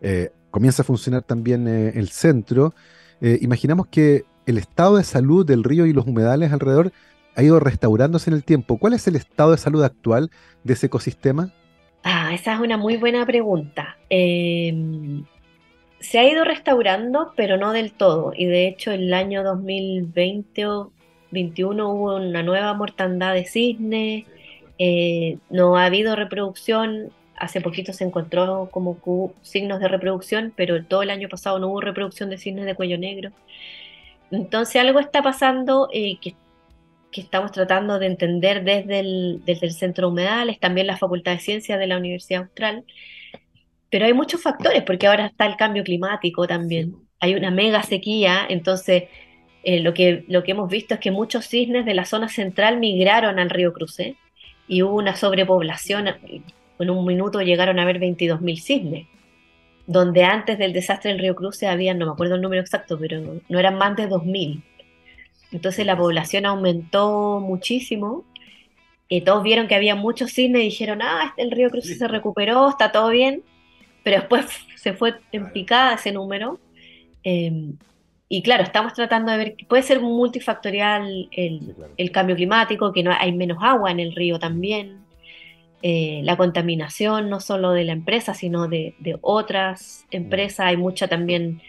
eh, comienza a funcionar también eh, el centro. Eh, imaginamos que el estado de salud del río y los humedales alrededor ha ido restaurándose en el tiempo. ¿Cuál es el estado de salud actual de ese ecosistema? Ah, esa es una muy buena pregunta. Em, se ha ido restaurando, pero no del todo. Y de hecho, el año 2020 o 2021 hubo una nueva mortandad de cisnes. Eh, no ha habido reproducción. Hace poquito se encontró como signos de reproducción, pero todo el año pasado no hubo reproducción de cisnes de cuello negro. Entonces algo está pasando eh, que, estamos tratando de entender desde el, desde el Centro Humedales, también la Facultad de Ciencias de la Universidad Austral. Pero hay muchos factores, porque ahora está el cambio climático también. Hay una mega sequía, entonces eh, lo, que, lo que hemos visto es que muchos cisnes de la zona central migraron al río Cruce y hubo una sobrepoblación. En un minuto llegaron a haber 22.000 cisnes donde antes del desastre del río Cruce había, no me acuerdo el número exacto, pero no eran más de 2.000. Entonces la población aumentó muchísimo. Y todos vieron que había muchos cisnes y dijeron, ah, este, el río Cruce se recuperó, está todo bien. Pero después se fue en picada ese número. Em, y claro, estamos tratando de ver, puede ser multifactorial el, el cambio climático, que no hay menos agua en el río también. Eh, la contaminación no solo de la empresa, sino de, otras empresas. Hay mucha también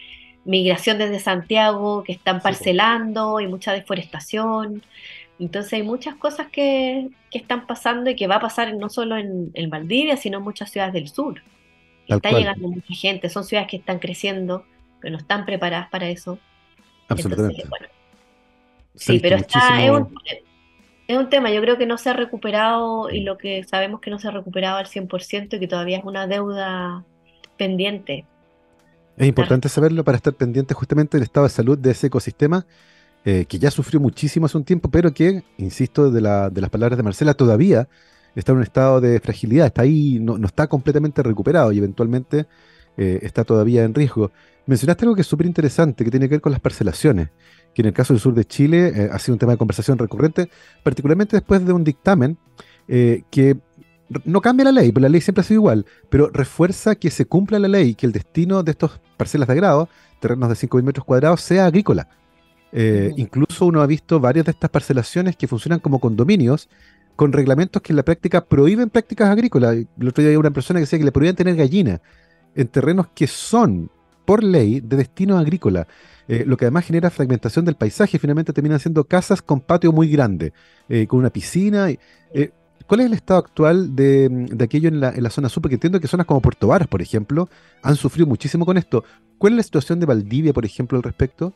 migración desde Santiago que están parcelando y mucha deforestación. Entonces hay muchas cosas que, están pasando y que va a pasar no solo en, Valdivia, sino en muchas ciudades del sur. está llegando mucha gente, son ciudades que están creciendo, pero no están preparadas para eso. Absolutamente. sí, pero está, es un tema, yo creo que no se ha recuperado y lo que sabemos que no se ha recuperado al 100% y que todavía es una deuda pendiente. Es importante saberlo para estar pendiente justamente del estado de salud de ese ecosistema eh, que ya sufrió muchísimo hace un tiempo, pero que, insisto, de, la, de las palabras de Marcela, todavía está en un estado de fragilidad, está ahí, no, no está completamente recuperado y eventualmente eh, está todavía en riesgo. Mencionaste algo que es súper interesante, que tiene que ver con las parcelaciones que en el caso del sur de Chile eh, ha sido un tema de conversación recurrente, particularmente después de un dictamen eh, que no cambia la ley, pero la ley siempre ha sido igual, pero refuerza que se cumpla la ley, que el destino de estos parcelas de agrado, terrenos de 5.000 metros cuadrados, sea agrícola. Eh, incluso uno ha visto varias de estas parcelaciones que funcionan como condominios con reglamentos que en la práctica prohíben prácticas agrícolas. El otro día había una persona que decía que le prohíben tener gallina en terrenos que son, por ley, de destino agrícola. Eh, lo que además genera fragmentación del paisaje, finalmente terminan siendo casas con patio muy grande, eh, con una piscina. Eh, ¿Cuál es el estado actual de, aquello en la, zona sur? Porque entiendo que zonas como Puerto Varas, por ejemplo, han sufrido muchísimo con esto. ¿Cuál es la situación de Valdivia, por ejemplo, al respecto?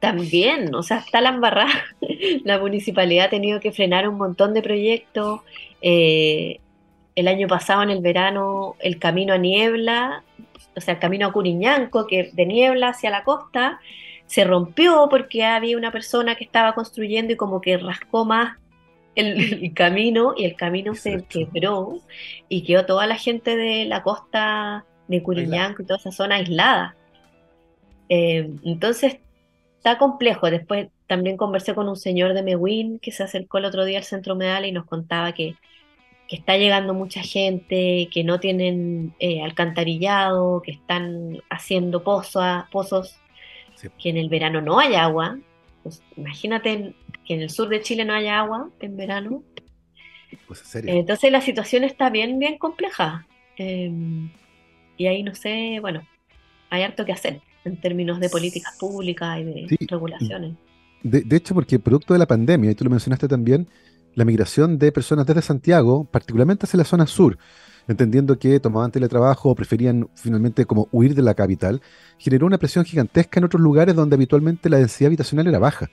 También, o sea, está la embarrada. La municipalidad ha tenido que frenar un montón de proyectos. el año pasado, en el verano, el camino a niebla o sea, el camino a Curiñanco, que de niebla hacia la costa, se rompió porque había una persona que estaba construyendo y como que rascó más el, camino y el camino se quebró y quedó toda la gente de la costa de Curiñanco y toda esa zona aislada. Eh, entonces está complejo. Después también conversé con un señor de Mewin que se acercó el otro día al centro medal y nos contaba que que está llegando mucha gente, que no tienen eh, alcantarillado, que están haciendo pozos, que en el verano no hay agua. Pues, imagínate que en el sur de Chile no haya agua en verano. Pues, Entonces la situación está bien, bien compleja. Em, y ahí no sé, bueno, hay harto que hacer en términos de políticas públicas y de regulaciones. de, hecho, porque producto de la pandemia, y tú lo mencionaste también, la migración de personas desde Santiago, particularmente hacia la zona sur, entendiendo que tomaban teletrabajo o preferían finalmente como huir de la capital, generó una presión gigantesca en otros lugares donde habitualmente la densidad habitacional era baja.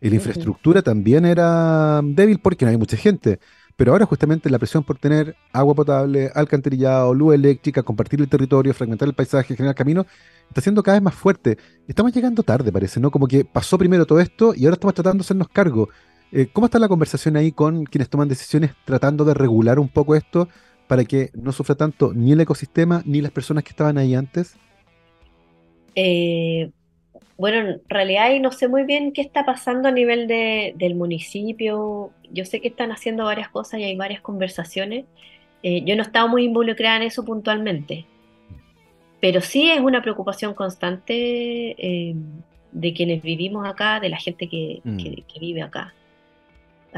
Y la infraestructura también era débil porque no hay mucha gente. Pero ahora justamente la presión por tener agua potable, alcantarillado, luz eléctrica, compartir el territorio, fragmentar el paisaje, generar camino, está siendo cada vez más fuerte. Estamos llegando tarde, parece, ¿no? Como que pasó primero todo esto y ahora estamos tratando de hacernos cargo. Eh, ¿Cómo está la conversación ahí con quienes toman decisiones tratando de regular un poco esto para que no sufra tanto ni el ecosistema ni las personas que estaban ahí antes? Eh, bueno, en realidad no sé muy bien qué está pasando a nivel de, del municipio. Yo sé que están haciendo varias cosas y hay varias conversaciones. Eh, yo no he estado muy involucrada en eso puntualmente, pero sí es una preocupación constante eh, de quienes vivimos acá, de la gente que, mm. vive acá.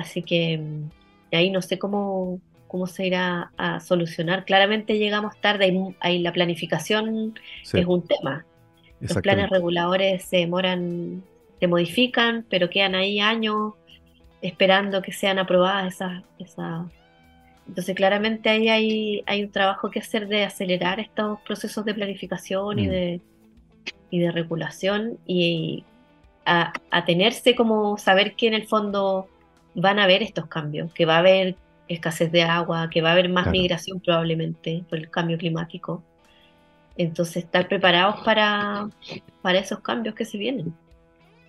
Así que mm, ahí no sé cómo, cómo se irá a solucionar. Claramente llegamos tarde, ahí, la planificación es un tema. Los planes reguladores se demoran, se modifican, pero quedan ahí años esperando que sean aprobadas esas, esas entonces, claramente ahí hay, hay un trabajo que hacer de acelerar estos procesos de planificación y, mm. de, y de regulación y a, tenerse como saber que en el fondo van a haber estos cambios, que va a haber escasez de agua, que va a haber más migración probablemente por el cambio climático. Entonces, estar preparados para, para esos cambios que se vienen.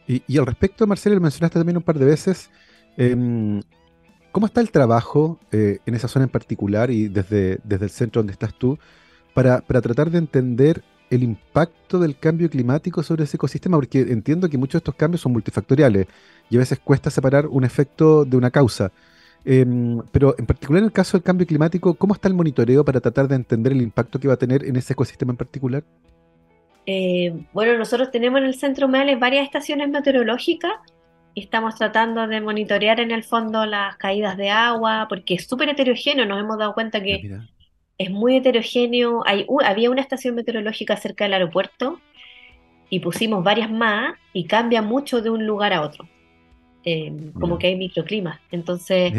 Y, y al respecto, Marcelo, mencionaste también un par de veces, eh, ¿Cómo está el trabajo eh, en esa zona en particular y desde, desde el centro donde estás tú para, tratar de entender el impacto del cambio climático sobre ese ecosistema? Porque entiendo que muchos de estos cambios son multifactoriales y a veces cuesta separar un efecto de una causa. Em, pero en particular en el caso del cambio climático, ¿cómo está el monitoreo para tratar de entender el impacto que va a tener en ese ecosistema en particular? Eh, bueno, nosotros tenemos en el Centro Humales varias estaciones meteorológicas y estamos tratando de monitorear en el fondo las caídas de agua, porque es súper heterogéneo, nos hemos dado cuenta que ah, es muy heterogéneo. Hay, había una estación meteorológica cerca del aeropuerto y pusimos varias más y cambia mucho de un lugar a otro, em, como que hay microclimas. Entonces,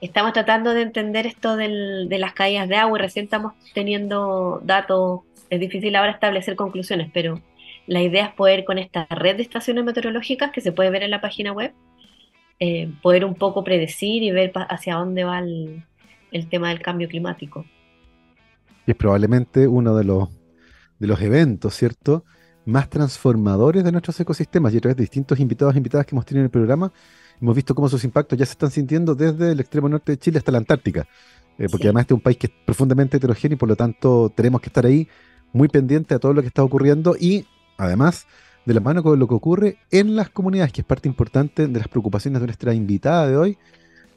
estamos tratando de entender esto del, de las caídas de agua y recién estamos teniendo datos, es difícil ahora establecer conclusiones, pero la idea es poder con esta red de estaciones meteorológicas que se puede ver en la página web, eh, poder un poco predecir y ver hacia dónde va el, tema del cambio climático. Es probablemente uno de los, de los eventos, ¿cierto? Más transformadores de nuestros ecosistemas y a través de distintos invitados e invitadas que hemos tenido en el programa, hemos visto cómo sus impactos ya se están sintiendo desde el extremo norte de Chile hasta la Antártica. Eh, porque además este es un país que es profundamente heterogéneo y por lo tanto tenemos que estar ahí muy pendiente a todo lo que está ocurriendo y Además, de la mano con lo que ocurre en las comunidades, que es parte importante de las preocupaciones de nuestra invitada de hoy,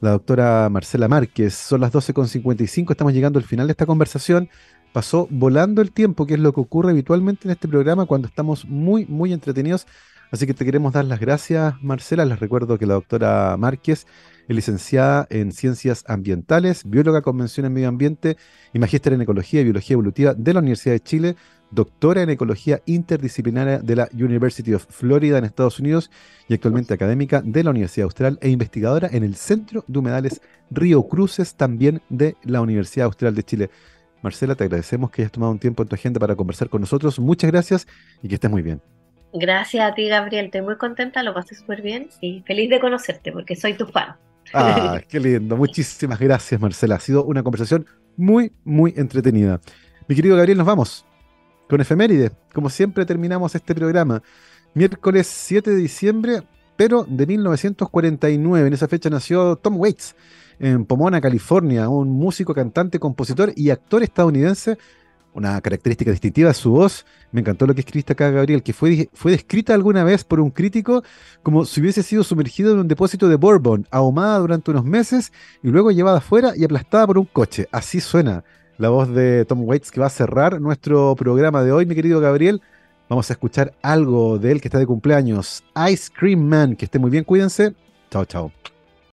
la doctora Marcela Márquez. Son las 12.55, estamos llegando al final de esta conversación. Pasó volando el tiempo, que es lo que ocurre habitualmente en este programa cuando estamos muy, muy entretenidos. Así que te queremos dar las gracias, Marcela. Les recuerdo que la doctora Márquez es licenciada en Ciencias Ambientales, bióloga convención en medio ambiente y magíster en Ecología y Biología Evolutiva de la Universidad de Chile doctora en Ecología Interdisciplinaria de la University of Florida en Estados Unidos y actualmente académica de la Universidad Austral e investigadora en el Centro de Humedales Río Cruces, también de la Universidad Austral de Chile. Marcela, te agradecemos que hayas tomado un tiempo en tu agenda para conversar con nosotros. Muchas gracias y que estés muy bien. Gracias a ti, Gabriel. Estoy muy contenta, lo pasé súper bien y feliz de conocerte porque soy tu fan. Ah, qué lindo. Muchísimas gracias, Marcela. Ha sido una conversación muy, muy entretenida. Mi querido Gabriel, nos vamos con efeméride. Como siempre terminamos este programa. Miércoles 7 de diciembre, pero de 1949. En esa fecha nació Tom Waits en Pomona, California, un músico, cantante, compositor y actor estadounidense. Una característica distintiva de su voz. Me encantó lo que escribiste acá, Gabriel, que fue, fue descrita alguna vez por un crítico como si hubiese sido sumergido en un depósito de bourbon, ahumada durante unos meses y luego llevada afuera y aplastada por un coche. Así suena la voz de Tom Waits que va a cerrar nuestro programa de hoy, mi querido Gabriel. Vamos a escuchar algo de él que está de cumpleaños, Ice Cream Man. Que esté muy bien, cuídense. Chao, chao.